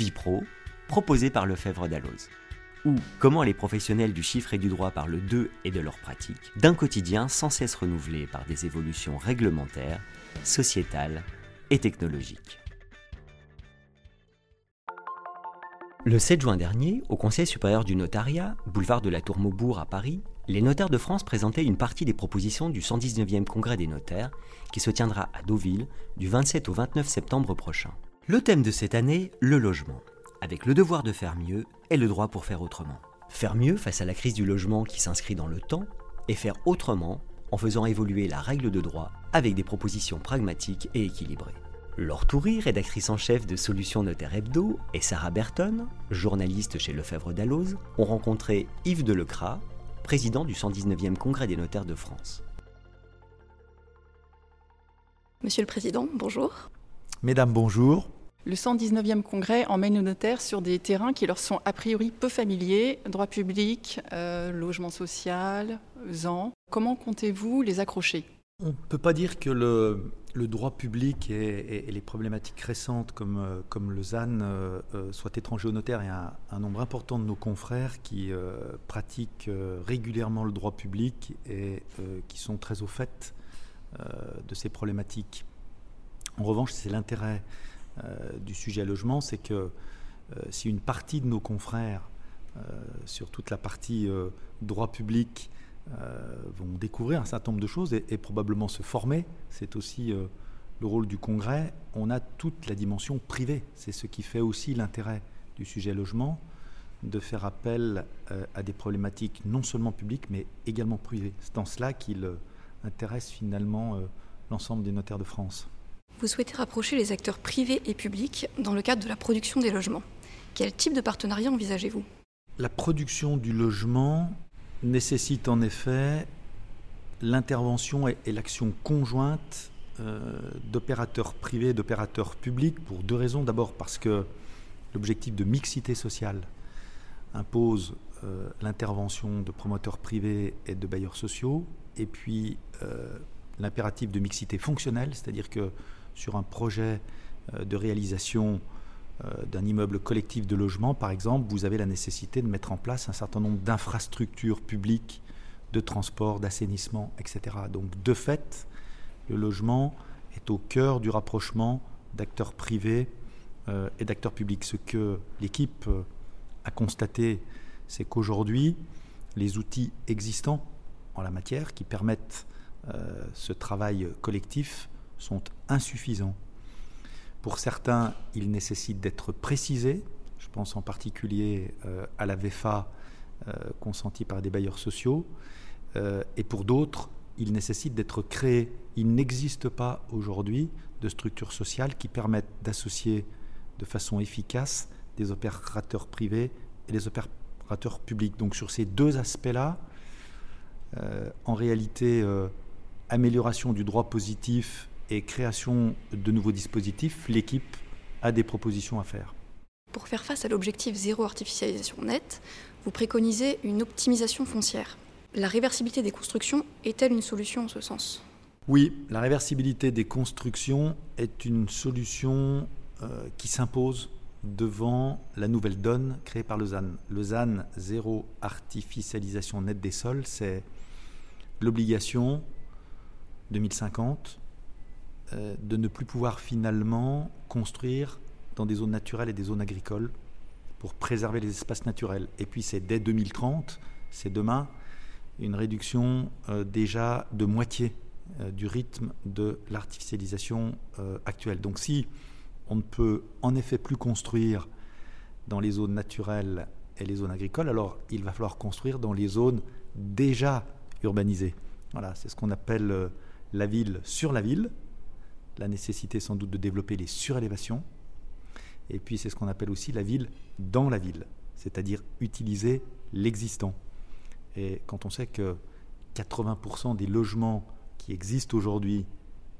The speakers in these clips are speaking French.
Vipro, proposé par Lefebvre Dalloz. Ou comment les professionnels du chiffre et du droit parlent d'eux et de leurs pratiques, d'un quotidien sans cesse renouvelé par des évolutions réglementaires, sociétales et technologiques. Le 7 juin dernier, au Conseil supérieur du notariat, boulevard de la Tour Maubourg à Paris, les notaires de France présentaient une partie des propositions du 119e congrès des notaires qui se tiendra à Deauville du 27 au 29 septembre prochain. Le thème de cette année, le logement, avec le devoir de faire mieux et le droit pour faire autrement. Faire mieux face à la crise du logement qui s'inscrit dans le temps et faire autrement en faisant évoluer la règle de droit avec des propositions pragmatiques et équilibrées. Laure Toury, rédactrice en chef de Solutions Notaire Hebdo, et Sarah Berton, journaliste chez Lefebvre Dalloz, ont rencontré Yves Delecras, président du 119e Congrès des notaires de France. Monsieur le Président, bonjour. Mesdames, bonjour. Le 119e congrès emmène nos notaires sur des terrains qui leur sont a priori peu familiers, droit public, euh, logement social, ZAN. Comment comptez-vous les accrocher? On ne peut pas dire que le, droit public et, les problématiques récentes comme, euh, comme le ZAN euh, soient étrangers aux notaires. Il y a un, nombre important de nos confrères qui pratiquent régulièrement le droit public et qui sont très au fait de ces problématiques. En revanche, c'est l'intérêt euh, du sujet logement, c'est que euh, si une partie de nos confrères, euh, sur toute la partie droit public, vont découvrir un certain nombre de choses et, probablement se former, c'est aussi le rôle du Congrès, on a toute la dimension privée. C'est ce qui fait aussi l'intérêt du sujet logement, de faire appel à des problématiques non seulement publiques, mais également privées. C'est en cela qu'il intéresse finalement l'ensemble des notaires de France. Vous souhaitez rapprocher les acteurs privés et publics dans le cadre de la production des logements. Quel type de partenariat envisagez-vous? La production du logement nécessite en effet l'intervention et, l'action conjointe euh, d'opérateurs privés et d'opérateurs publics pour deux raisons. D'abord parce que l'objectif de mixité sociale impose euh, l'intervention de promoteurs privés et de bailleurs sociaux, et puis euh, l'impératif de mixité fonctionnelle, c'est-à-dire que sur un projet euh, de réalisation euh, d'un immeuble collectif de logement, par exemple, vous avez la nécessité de mettre en place un certain nombre d'infrastructures publiques, de transport, d'assainissement, etc. Donc, de fait, le logement est au cœur du rapprochement d'acteurs privés euh, et d'acteurs publics. Ce que l'équipe a constaté, c'est qu'aujourd'hui, les outils existants en la matière qui permettent ce travail collectif sont insuffisants. Pour certains, ils nécessitent d'être précisés. Je pense en particulier euh, à la VFA euh, consentie par des bailleurs sociaux. Euh, et pour d'autres, ils nécessitent d'être créés. Il n'existe pas aujourd'hui de structures sociales qui permettent d'associer de façon efficace des opérateurs privés et des opérateurs publics. Donc sur ces deux aspects-là, en réalité, amélioration du droit positif et création de nouveaux dispositifs, l'équipe a des propositions à faire. Pour faire face à l'objectif zéro artificialisation nette, vous préconisez une optimisation foncière. La réversibilité des constructions est-elle une solution en ce sens? Oui, la réversibilité des constructions est une solution euh, qui s'impose devant la nouvelle donne créée par le ZAN. Le ZAN, zéro artificialisation nette des sols, c'est l'obligation 2050 euh, de ne plus pouvoir finalement construire dans des zones naturelles et des zones agricoles pour préserver les espaces naturels. Et puis c'est dès 2030, c'est demain, une réduction euh, déjà de moitié euh, du rythme de l'artificialisation actuelle. Donc si on ne peut en effet plus construire dans les zones naturelles et les zones agricoles, alors il va falloir construire dans les zones déjà urbanisées. Voilà, c'est ce qu'on appelle la ville sur la ville, la nécessité sans doute de développer les surélévations, et puis c'est ce qu'on appelle aussi la ville dans la ville, c'est-à-dire utiliser l'existant. Et quand on sait que 80% des logements qui existent aujourd'hui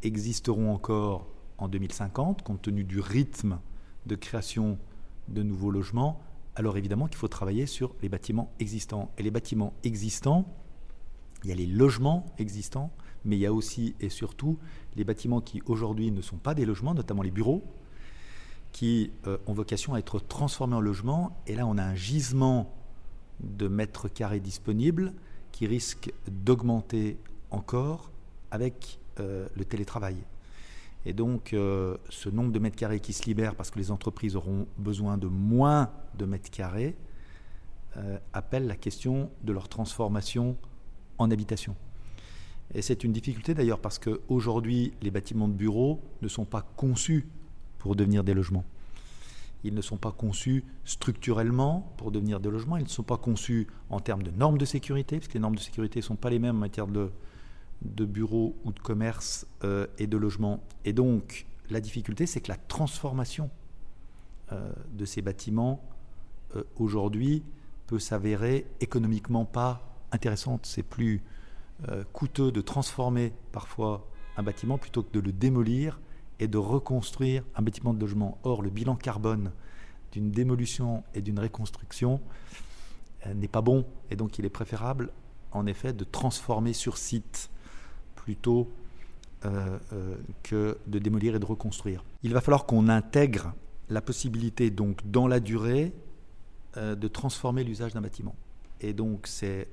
existeront encore en 2050, compte tenu du rythme de création de nouveaux logements, alors évidemment qu'il faut travailler sur les bâtiments existants. Et les bâtiments existants, il y a les logements existants, mais il y a aussi et surtout les bâtiments qui aujourd'hui ne sont pas des logements, notamment les bureaux, qui euh, ont vocation à être transformés en logement. Et là, on a un gisement de mètres carrés disponibles qui risque d'augmenter encore avec euh, le télétravail. Et donc, euh, ce nombre de mètres carrés qui se libère parce que les entreprises auront besoin de moins de mètres carrés appelle la question de leur transformation en habitation. Et c'est une difficulté d'ailleurs parce qu'aujourd'hui, les bâtiments de bureaux ne sont pas conçus pour devenir des logements. Ils ne sont pas conçus structurellement pour devenir des logements. Ils ne sont pas conçus en termes de normes de sécurité, parce que les normes de sécurité ne sont pas les mêmes en matière de, de bureaux ou de commerce euh, et de logements. Et donc, la difficulté, c'est que la transformation euh, de ces bâtiments, euh, aujourd'hui, peut s'avérer économiquement pas intéressante. C'est plus coûteux de transformer parfois un bâtiment plutôt que de le démolir et de reconstruire un bâtiment de logement. Or, le bilan carbone d'une démolition et d'une reconstruction euh, n'est pas bon, et donc il est préférable, en effet, de transformer sur site plutôt euh, euh, que de démolir et de reconstruire. Il va falloir qu'on intègre la possibilité, donc, dans la durée, de transformer l'usage d'un bâtiment. Et donc, c'est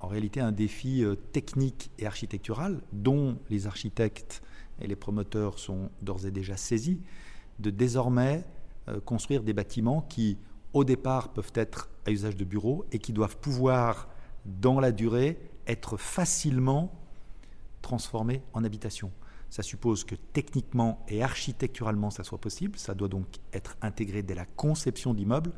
en réalité un défi technique et architectural dont les architectes et les promoteurs sont d'ores et déjà saisis, de désormais euh, construire des bâtiments qui, au départ, peuvent être à usage de bureau et qui doivent pouvoir, dans la durée, être facilement transformés en habitation. Ça suppose que techniquement et architecturalement ça soit possible, ça doit donc être intégré dès la conception d'immeubles,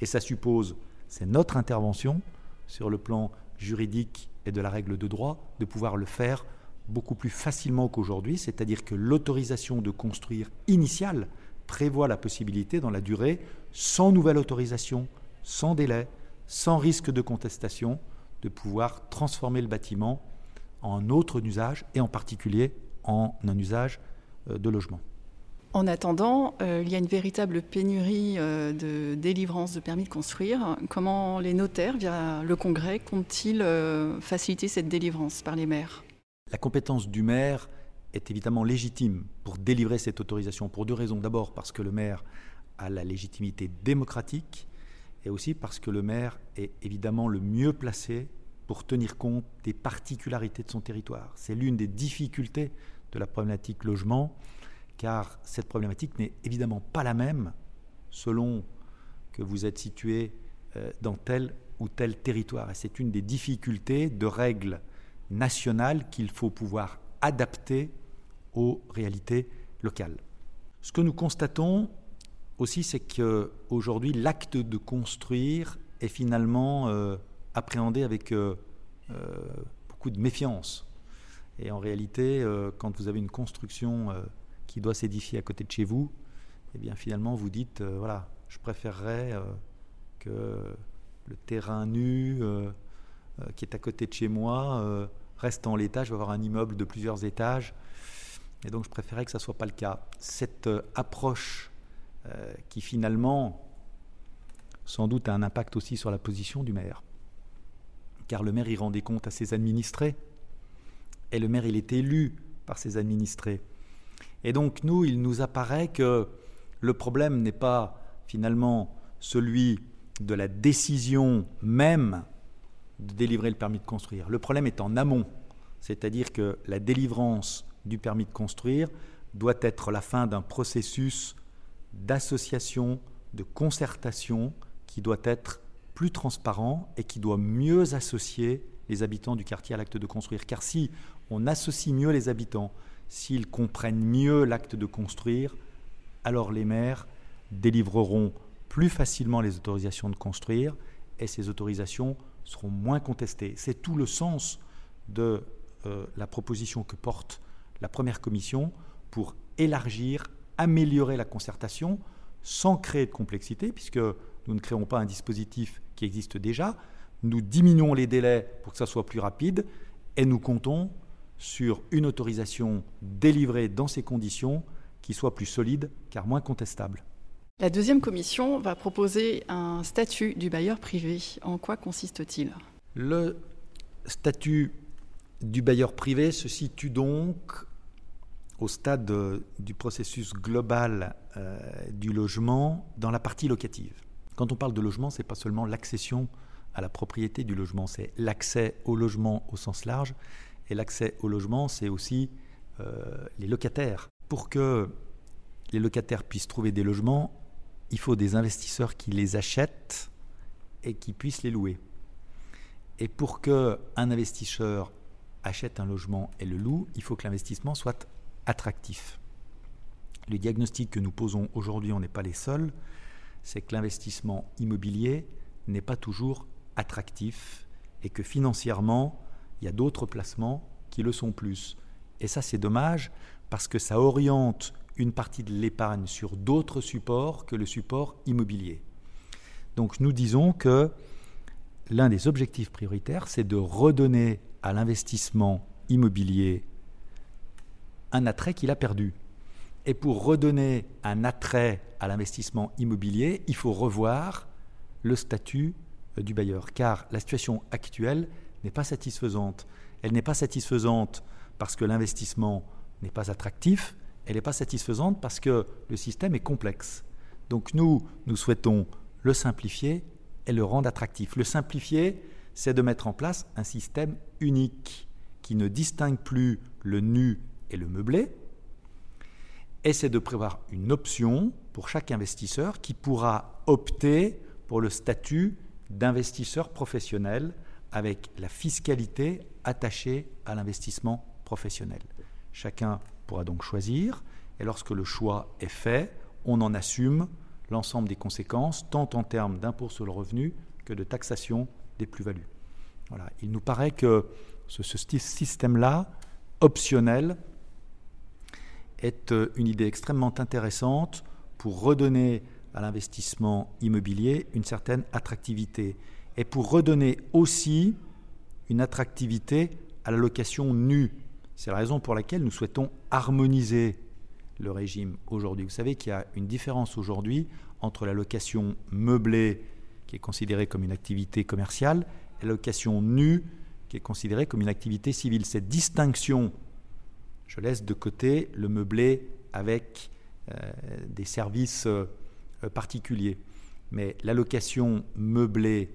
et ça suppose, c'est notre intervention sur le plan juridique et de la règle de droit, de pouvoir le faire beaucoup plus facilement qu'aujourd'hui, c'est-à-dire que l'autorisation de construire initiale prévoit la possibilité dans la durée, sans nouvelle autorisation, sans délai, sans risque de contestation, de pouvoir transformer le bâtiment en autre usage et en particulier en un usage euh, de logement. En attendant, euh, il y a une véritable pénurie euh, de délivrance de permis de construire. Comment les notaires, via le Congrès, comptent-ils faciliter cette délivrance par les maires? La compétence du maire est évidemment légitime pour délivrer cette autorisation pour deux raisons. D'abord parce que le maire a la légitimité démocratique et aussi parce que le maire est évidemment le mieux placé pour tenir compte des particularités de son territoire. C'est l'une des difficultés de la problématique logement, car cette problématique n'est évidemment pas la même selon que vous êtes situé euh, dans tel ou tel territoire. Et c'est une des difficultés de règles nationale qu'il faut pouvoir adapter aux réalités locales. Ce que nous constatons aussi, c'est qu'aujourd'hui, l'acte de construire est finalement euh, appréhendé avec euh, beaucoup de méfiance. Et en réalité, quand vous avez une construction qui doit s'édifier à côté de chez vous, eh bien finalement, vous dites, voilà, je préférerais que le terrain nu qui est à côté de chez moi reste en l'état, je vais avoir un immeuble de plusieurs étages. Et donc je préférais que ça soit pas le cas. Cette euh, approche euh, qui finalement, sans doute, a un impact aussi sur la position du maire. Car le maire, il rendait compte à ses administrés. Et le maire, il est élu par ses administrés. Et donc nous, il nous apparaît que le problème n'est pas finalement celui de la décision même de délivrer le permis de construire. Le problème est en amont, c'est-à-dire que la délivrance du permis de construire doit être la fin d'un processus d'association, de concertation qui doit être plus transparent et qui doit mieux associer les habitants du quartier à l'acte de construire. Car si on associe mieux les habitants, s'ils comprennent mieux l'acte de construire, alors les maires délivreront plus facilement les autorisations de construire et ces autorisations seront moins contestés. C'est tout le sens de euh, la proposition que porte la première commission pour élargir, améliorer la concertation sans créer de complexité, puisque nous ne créons pas un dispositif qui existe déjà, nous diminuons les délais pour que ça soit plus rapide et nous comptons sur une autorisation délivrée dans ces conditions qui soit plus solide car moins contestable. La deuxième commission va proposer un statut du bailleur privé. En quoi consiste-t-il? Le statut du bailleur privé se situe donc au stade du processus global du logement dans la partie locative. Quand on parle de logement, ce n'est pas seulement l'accession à la propriété du logement, c'est l'accès au logement au sens large. L'accès au logement, c'est aussi les locataires. Pour que les locataires puissent trouver des logements, il faut des investisseurs qui les achètent et qui puissent les louer. Et pour que un investisseur achète un logement et le loue, il faut que l'investissement soit attractif. Le diagnostic que nous posons aujourd'hui, on n'est pas les seuls, c'est que l'investissement immobilier n'est pas toujours attractif et que financièrement, il y a d'autres placements qui le sont plus. Et ça, c'est dommage parce que ça oriente une partie de l'épargne sur d'autres supports que le support immobilier. Donc nous disons que l'un des objectifs prioritaires, c'est de redonner à l'investissement immobilier un attrait qu'il a perdu. Et pour redonner un attrait à l'investissement immobilier, il faut revoir le statut euh, du bailleur, car la situation actuelle n'est pas satisfaisante. Elle n'est pas satisfaisante parce que l'investissement n'est pas attractif, elle n'est pas satisfaisante parce que le système est complexe. Donc nous, nous souhaitons le simplifier et le rendre attractif. Le simplifier, c'est de mettre en place un système unique qui ne distingue plus le nu et le meublé, et c'est de prévoir une option pour chaque investisseur qui pourra opter pour le statut d'investisseur professionnel avec la fiscalité attachée à l'investissement professionnel. Chacun pourra donc choisir, et lorsque le choix est fait, on en assume l'ensemble des conséquences, tant en termes d'impôt sur le revenu que de taxation des plus-values. Voilà. Il nous paraît que ce, système-là, optionnel, est euh, une idée extrêmement intéressante pour redonner à l'investissement immobilier une certaine attractivité et pour redonner aussi une attractivité à la location nue c'est la raison pour laquelle nous souhaitons harmoniser le régime aujourd'hui. Vous savez qu'il y a une différence aujourd'hui entre la location meublée, qui est considérée comme une activité commerciale, et la location nue, qui est considérée comme une activité civile. Cette distinction, je laisse de côté le meublé avec euh, des services euh, particuliers. Mais la location meublée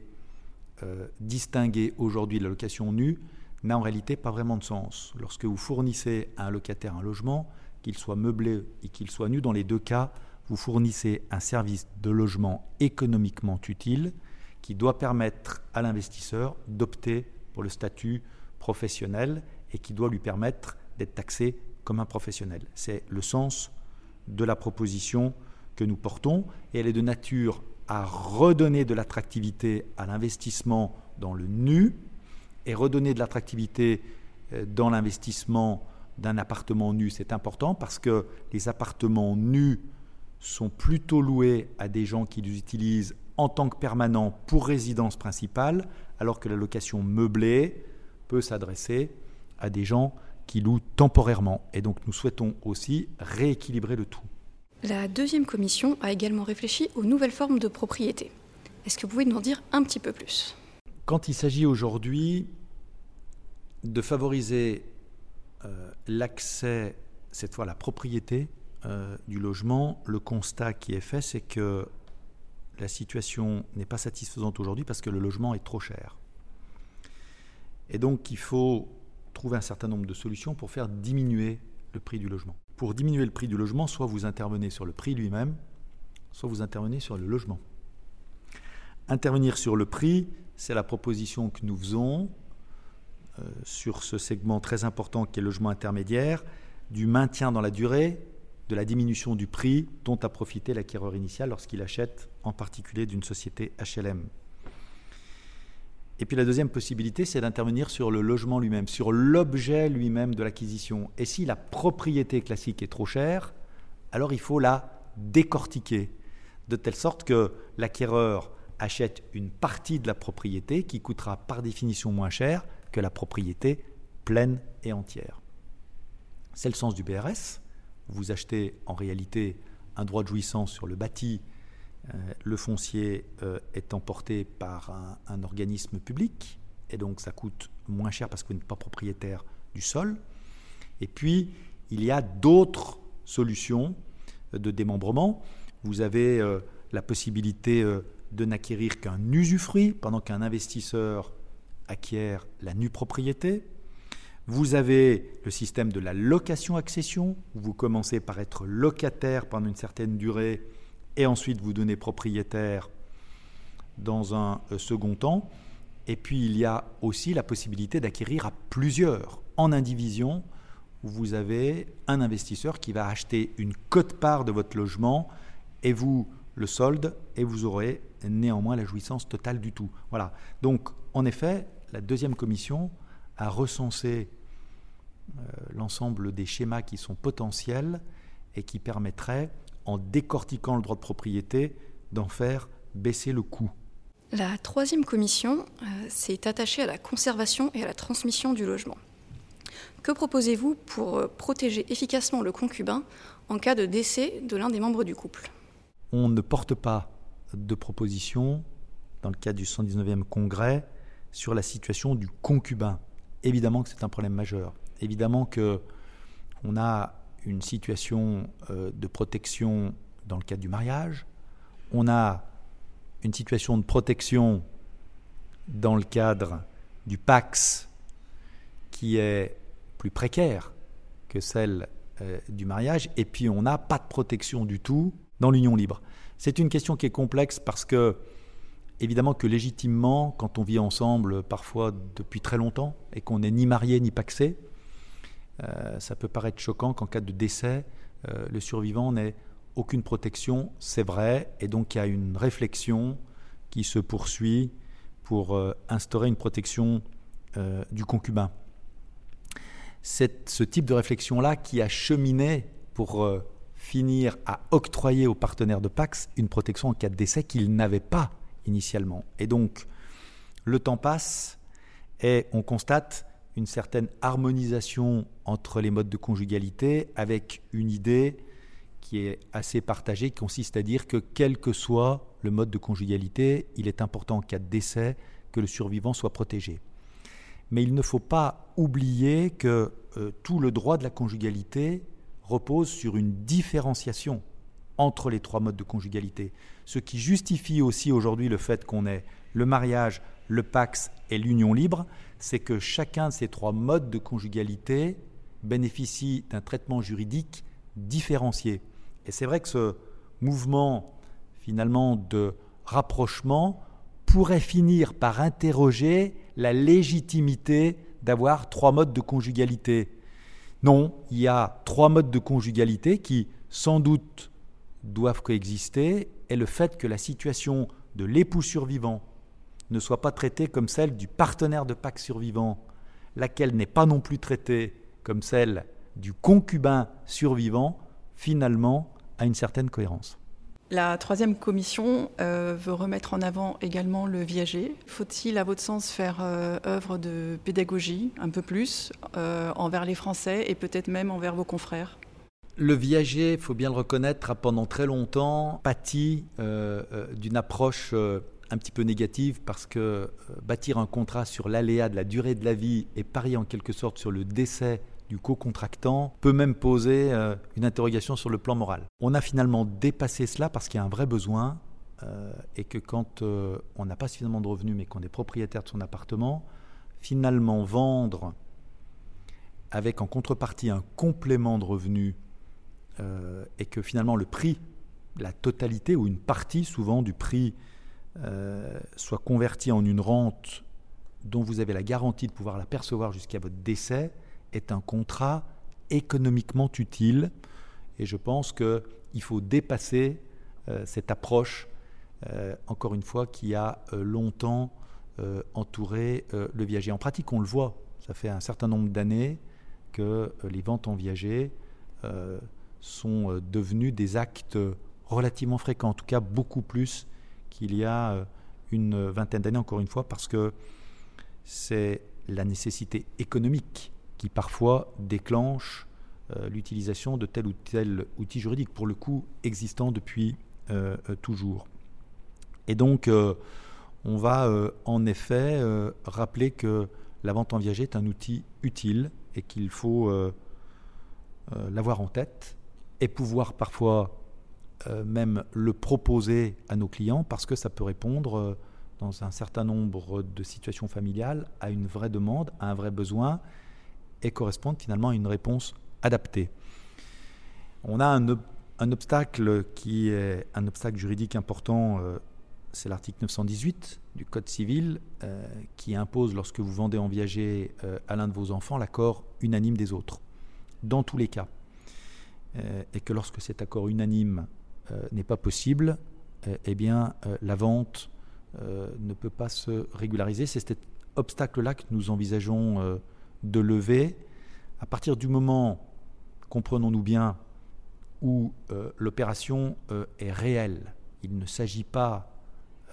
euh, distinguée aujourd'hui la location nue, n'a en réalité pas vraiment de sens. Lorsque vous fournissez à un locataire un logement, qu'il soit meublé et qu'il soit nu, dans les deux cas, vous fournissez un service de logement économiquement utile qui doit permettre à l'investisseur d'opter pour le statut professionnel et qui doit lui permettre d'être taxé comme un professionnel. C'est le sens de la proposition que nous portons et elle est de nature à redonner de l'attractivité à l'investissement dans le nu, et redonner de l'attractivité euh, dans l'investissement d'un appartement nu, c'est important parce que les appartements nus sont plutôt loués à des gens qui les utilisent en tant que permanent pour résidence principale, alors que la location meublée peut s'adresser à des gens qui louent temporairement. Et donc nous souhaitons aussi rééquilibrer le tout. La deuxième commission a également réfléchi aux nouvelles formes de propriété. Est-ce que vous pouvez nous en dire un petit peu plus? Quand il s'agit aujourd'hui de favoriser euh, l'accès, cette fois la propriété euh, du logement, le constat qui est fait, c'est que la situation n'est pas satisfaisante aujourd'hui parce que le logement est trop cher. Et donc il faut trouver un certain nombre de solutions pour faire diminuer le prix du logement. Pour diminuer le prix du logement, soit vous intervenez sur le prix lui-même, soit vous intervenez sur le logement. Intervenir sur le prix, c'est la proposition que nous faisons euh, sur ce segment très important qui est le logement intermédiaire, du maintien dans la durée, de la diminution du prix dont a profité l'acquéreur initial lorsqu'il achète en particulier d'une société HLM. Et puis la deuxième possibilité, c'est d'intervenir sur le logement lui-même, sur l'objet lui-même de l'acquisition. Et si la propriété classique est trop chère, alors il faut la décortiquer, de telle sorte que l'acquéreur achète une partie de la propriété qui coûtera par définition moins cher que la propriété pleine et entière. C'est le sens du BRS. Vous achetez en réalité un droit de jouissance sur le bâti, le foncier euh, est emporté par un, organisme public, et donc ça coûte moins cher parce que vous n'êtes pas propriétaire du sol. Et puis, Il y a d'autres solutions de démembrement. Vous avez la possibilité de n'acquérir qu'un usufruit pendant qu'un investisseur acquiert la nue propriété. Vous avez le système de la location-accession, où vous commencez par être locataire pendant une certaine durée et ensuite vous donnez propriétaire dans un euh, second temps. Et puis il y a aussi la possibilité d'acquérir à plusieurs, en indivision, où vous avez un investisseur qui va acheter une cote-part de votre logement et vous le solde et vous aurez néanmoins la jouissance totale du tout. Voilà. Donc en effet, la deuxième commission a recensé euh, l'ensemble des schémas qui sont potentiels et qui permettraient, en décortiquant le droit de propriété, d'en faire baisser le coût. La troisième commission euh, s'est attachée à la conservation et à la transmission du logement. Que proposez-vous pour euh, protéger efficacement le concubin en cas de décès de l'un des membres du couple? On ne porte pas de proposition dans le cadre du 119e congrès sur la situation du concubin. Évidemment que c'est un problème majeur. Évidemment que on a une situation euh, de protection dans le cadre du mariage. On a une situation de protection dans le cadre du Pax qui est plus précaire que celle euh, du mariage. Et puis on n'a pas de protection du tout dans l'union libre. C'est une question qui est complexe parce que Évidemment que légitimement, quand on vit ensemble, parfois depuis très longtemps, et qu'on n'est ni marié ni paxé, euh, ça peut paraître choquant qu'en cas de décès, euh, le survivant n'ait aucune protection, c'est vrai, et donc il y a une réflexion qui se poursuit pour euh, instaurer une protection du concubin. C'est ce type de réflexion-là qui a cheminé pour finir à octroyer aux partenaires de Pax une protection en cas de décès qu'ils n'avaient pas initialement. Et donc, le temps passe et on constate une certaine harmonisation entre les modes de conjugalité avec une idée qui est assez partagée, qui consiste à dire que quel que soit le mode de conjugalité, il est important en cas de décès que le survivant soit protégé. Mais il ne faut pas oublier que euh, tout le droit de la conjugalité repose sur une différenciation entre les trois modes de conjugalité. Ce qui justifie aussi aujourd'hui le fait qu'on ait le mariage, le pax et l'union libre, c'est que chacun de ces trois modes de conjugalité bénéficie d'un traitement juridique différencié. Et c'est vrai que ce mouvement finalement de rapprochement pourrait finir par interroger la légitimité d'avoir trois modes de conjugalité. Non, il y a trois modes de conjugalité qui, sans doute, doivent coexister est le fait que la situation de l'époux survivant ne soit pas traitée comme celle du partenaire de Pâques survivant, laquelle n'est pas non plus traitée comme celle du concubin survivant, finalement a une certaine cohérence. La troisième commission euh, veut remettre en avant également le viager. Faut-il, à votre sens, faire euh, œuvre de pédagogie un peu plus euh, envers les Français et peut-être même envers vos confrères? Le viager, il faut bien le reconnaître, a pendant très longtemps pâti euh, euh, d'une approche euh, un petit peu négative parce que bâtir un contrat sur l'aléa de la durée de la vie et parier en quelque sorte sur le décès du co-contractant peut même poser une interrogation sur le plan moral. On a finalement dépassé cela parce qu'il y a un vrai besoin et que quand on n'a pas suffisamment de revenus mais qu'on est propriétaire de son appartement, finalement vendre avec en contrepartie un complément de revenus euh, et que finalement le prix, la totalité ou une partie souvent du prix euh, soit converti en une rente dont vous avez la garantie de pouvoir la percevoir jusqu'à votre décès, est un contrat économiquement utile. Et je pense qu'il faut dépasser euh, cette approche, encore une fois, qui a longtemps entouré le viager. En pratique, on le voit. Ça fait un certain nombre d'années que les ventes en viager sont euh, devenus des actes relativement fréquents, en tout cas beaucoup plus qu'il y a euh, une vingtaine d'années, encore une fois, parce que c'est la nécessité économique qui parfois déclenche euh, l'utilisation de tel ou tel outil juridique, pour le coup existant depuis toujours. Et donc, on va en effet rappeler que la vente en viager est un outil utile et qu'il faut l'avoir en tête et pouvoir parfois même le proposer à nos clients parce que ça peut répondre dans un certain nombre de situations familiales à une vraie demande, à un vrai besoin et correspondre finalement à une réponse adaptée. On a un, obstacle qui est un obstacle juridique important, euh, c'est l'article 918 du Code civil euh, qui impose lorsque vous vendez en viager euh, à l'un de vos enfants l'accord unanime des autres, dans tous les cas. et que lorsque cet accord unanime n'est pas possible, eh bien la vente ne peut pas se régulariser. C'est cet obstacle-là que nous envisageons de lever à partir du moment, comprenons-nous bien, où euh, l'opération euh, est réelle. Il ne s'agit pas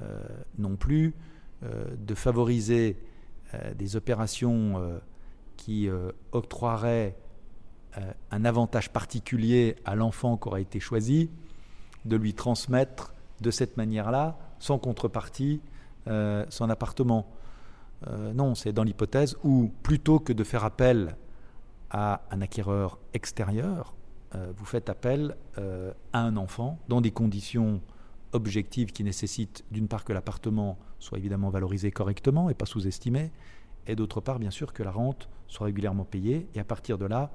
euh, non plus de favoriser des opérations qui octroieraient un avantage particulier à l'enfant qui aura été choisi, de lui transmettre de cette manière-là, sans contrepartie, son appartement. non, c'est dans l'hypothèse où, plutôt que de faire appel à un acquéreur extérieur, euh, vous faites appel euh, à un enfant dans des conditions objectives qui nécessitent d'une part que l'appartement soit évidemment valorisé correctement et pas sous-estimé, et d'autre part bien sûr que la rente soit régulièrement payée, et à partir de là,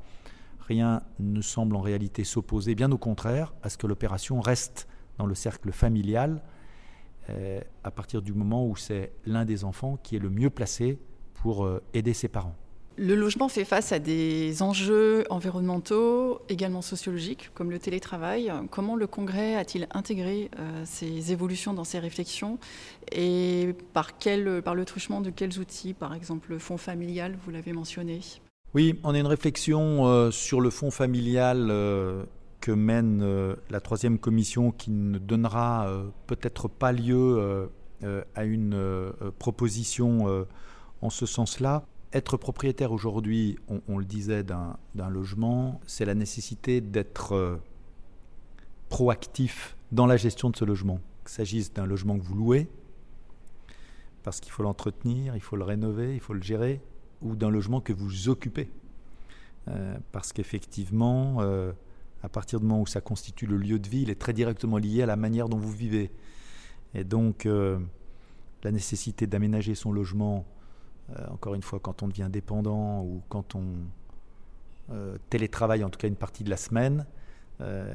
rien ne semble en réalité s'opposer, bien au contraire, à ce que l'opération reste dans le cercle familial, euh, à partir du moment où c'est l'un des enfants qui est le mieux placé pour aider ses parents. Le logement fait face à des enjeux environnementaux, également sociologiques, comme le télétravail. Comment le Congrès a-t-il intégré euh, ces évolutions dans ses réflexions et par, par le truchement de quels outils, par exemple le fonds familial, vous l'avez mentionné? Oui, on a une réflexion euh, sur le fonds familial euh, que mène la troisième commission qui ne donnera peut-être pas lieu à une proposition en ce sens-là. Être propriétaire aujourd'hui, on, le disait, d'un logement, c'est la nécessité d'être euh, proactif dans la gestion de ce logement. Qu'il s'agisse d'un logement que vous louez, parce qu'il faut l'entretenir, il faut le rénover, il faut le gérer, ou d'un logement que vous occupez. Euh, parce qu'effectivement, euh, à partir du moment où ça constitue le lieu de vie, il est très directement lié à la manière dont vous vivez. Et donc, la nécessité d'aménager son logement euh, encore une fois, quand on devient dépendant ou quand on euh, télétravaille, en tout cas une partie de la semaine, euh,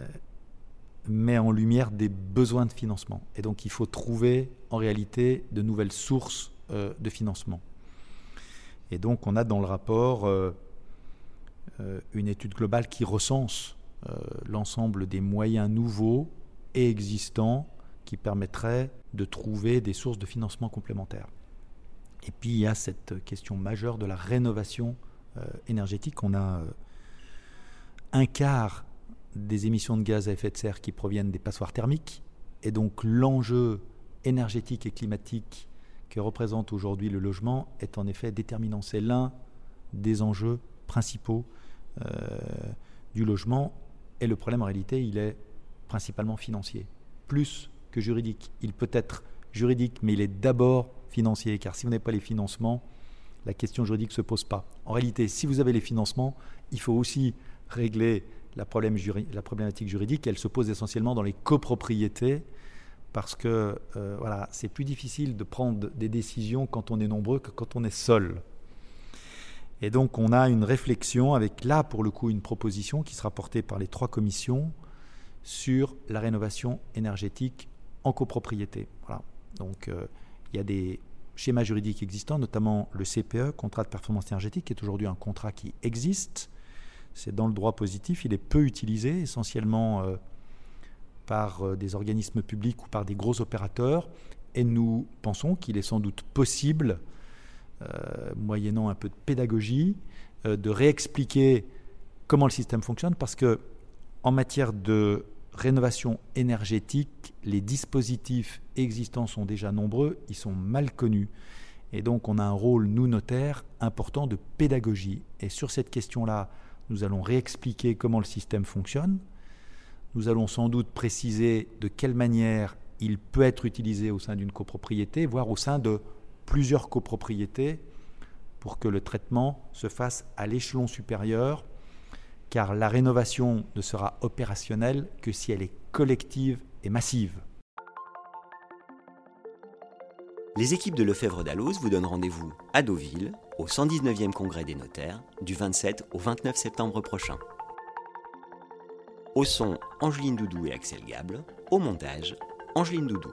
met en lumière des besoins de financement. Et donc il faut trouver en réalité de nouvelles sources de financement. Et donc on a dans le rapport une étude globale qui recense l'ensemble des moyens nouveaux et existants qui permettraient de trouver des sources de financement complémentaires. Et puis il y a cette question majeure de la rénovation euh, énergétique. On a euh, un quart des émissions de gaz à effet de serre qui proviennent des passoires thermiques. Et donc l'enjeu énergétique et climatique représente aujourd'hui le logement est en effet déterminant. C'est l'un des enjeux principaux euh, du logement. Et le problème en réalité, il est principalement financier, plus que juridique. Il peut être juridique, mais il est d'abord financier, car si vous n'avez pas les financements, la question juridique ne se pose pas. En réalité, si vous avez les financements, il faut aussi régler la, la problématique juridique. Elle se pose essentiellement dans les copropriétés, parce que euh, voilà, c'est plus difficile de prendre des décisions quand on est nombreux que quand on est seul. Et donc on a une réflexion avec là pour le coup une proposition qui sera portée par les trois commissions sur la rénovation énergétique en copropriété. Voilà. Donc euh, il y a des schémas juridiques existants, notamment le CPE, contrat de performance énergétique, qui est aujourd'hui un contrat qui existe. C'est dans le droit positif, il est peu utilisé, essentiellement euh, par euh, des organismes publics ou par des gros opérateurs. Et nous pensons qu'il est sans doute possible, euh, moyennant un peu de pédagogie, de réexpliquer comment le système fonctionne, parce que en matière de rénovation énergétique, les dispositifs existants sont déjà nombreux, ils sont mal connus. Et donc on a un rôle, nous notaires, important de pédagogie. Et sur cette question-là, nous allons réexpliquer comment le système fonctionne. Nous allons sans doute préciser de quelle manière il peut être utilisé au sein d'une copropriété, voire au sein de plusieurs copropriétés, pour que le traitement se fasse à l'échelon supérieur car la rénovation ne sera opérationnelle que si elle est collective et massive. Les équipes de Lefebvre d'Alloz vous donnent rendez-vous à Deauville, au 119e congrès des notaires, du 27 au 29 septembre prochain. Au son, Angeline Doudou et Axel Gable. Au montage, Angeline Doudou.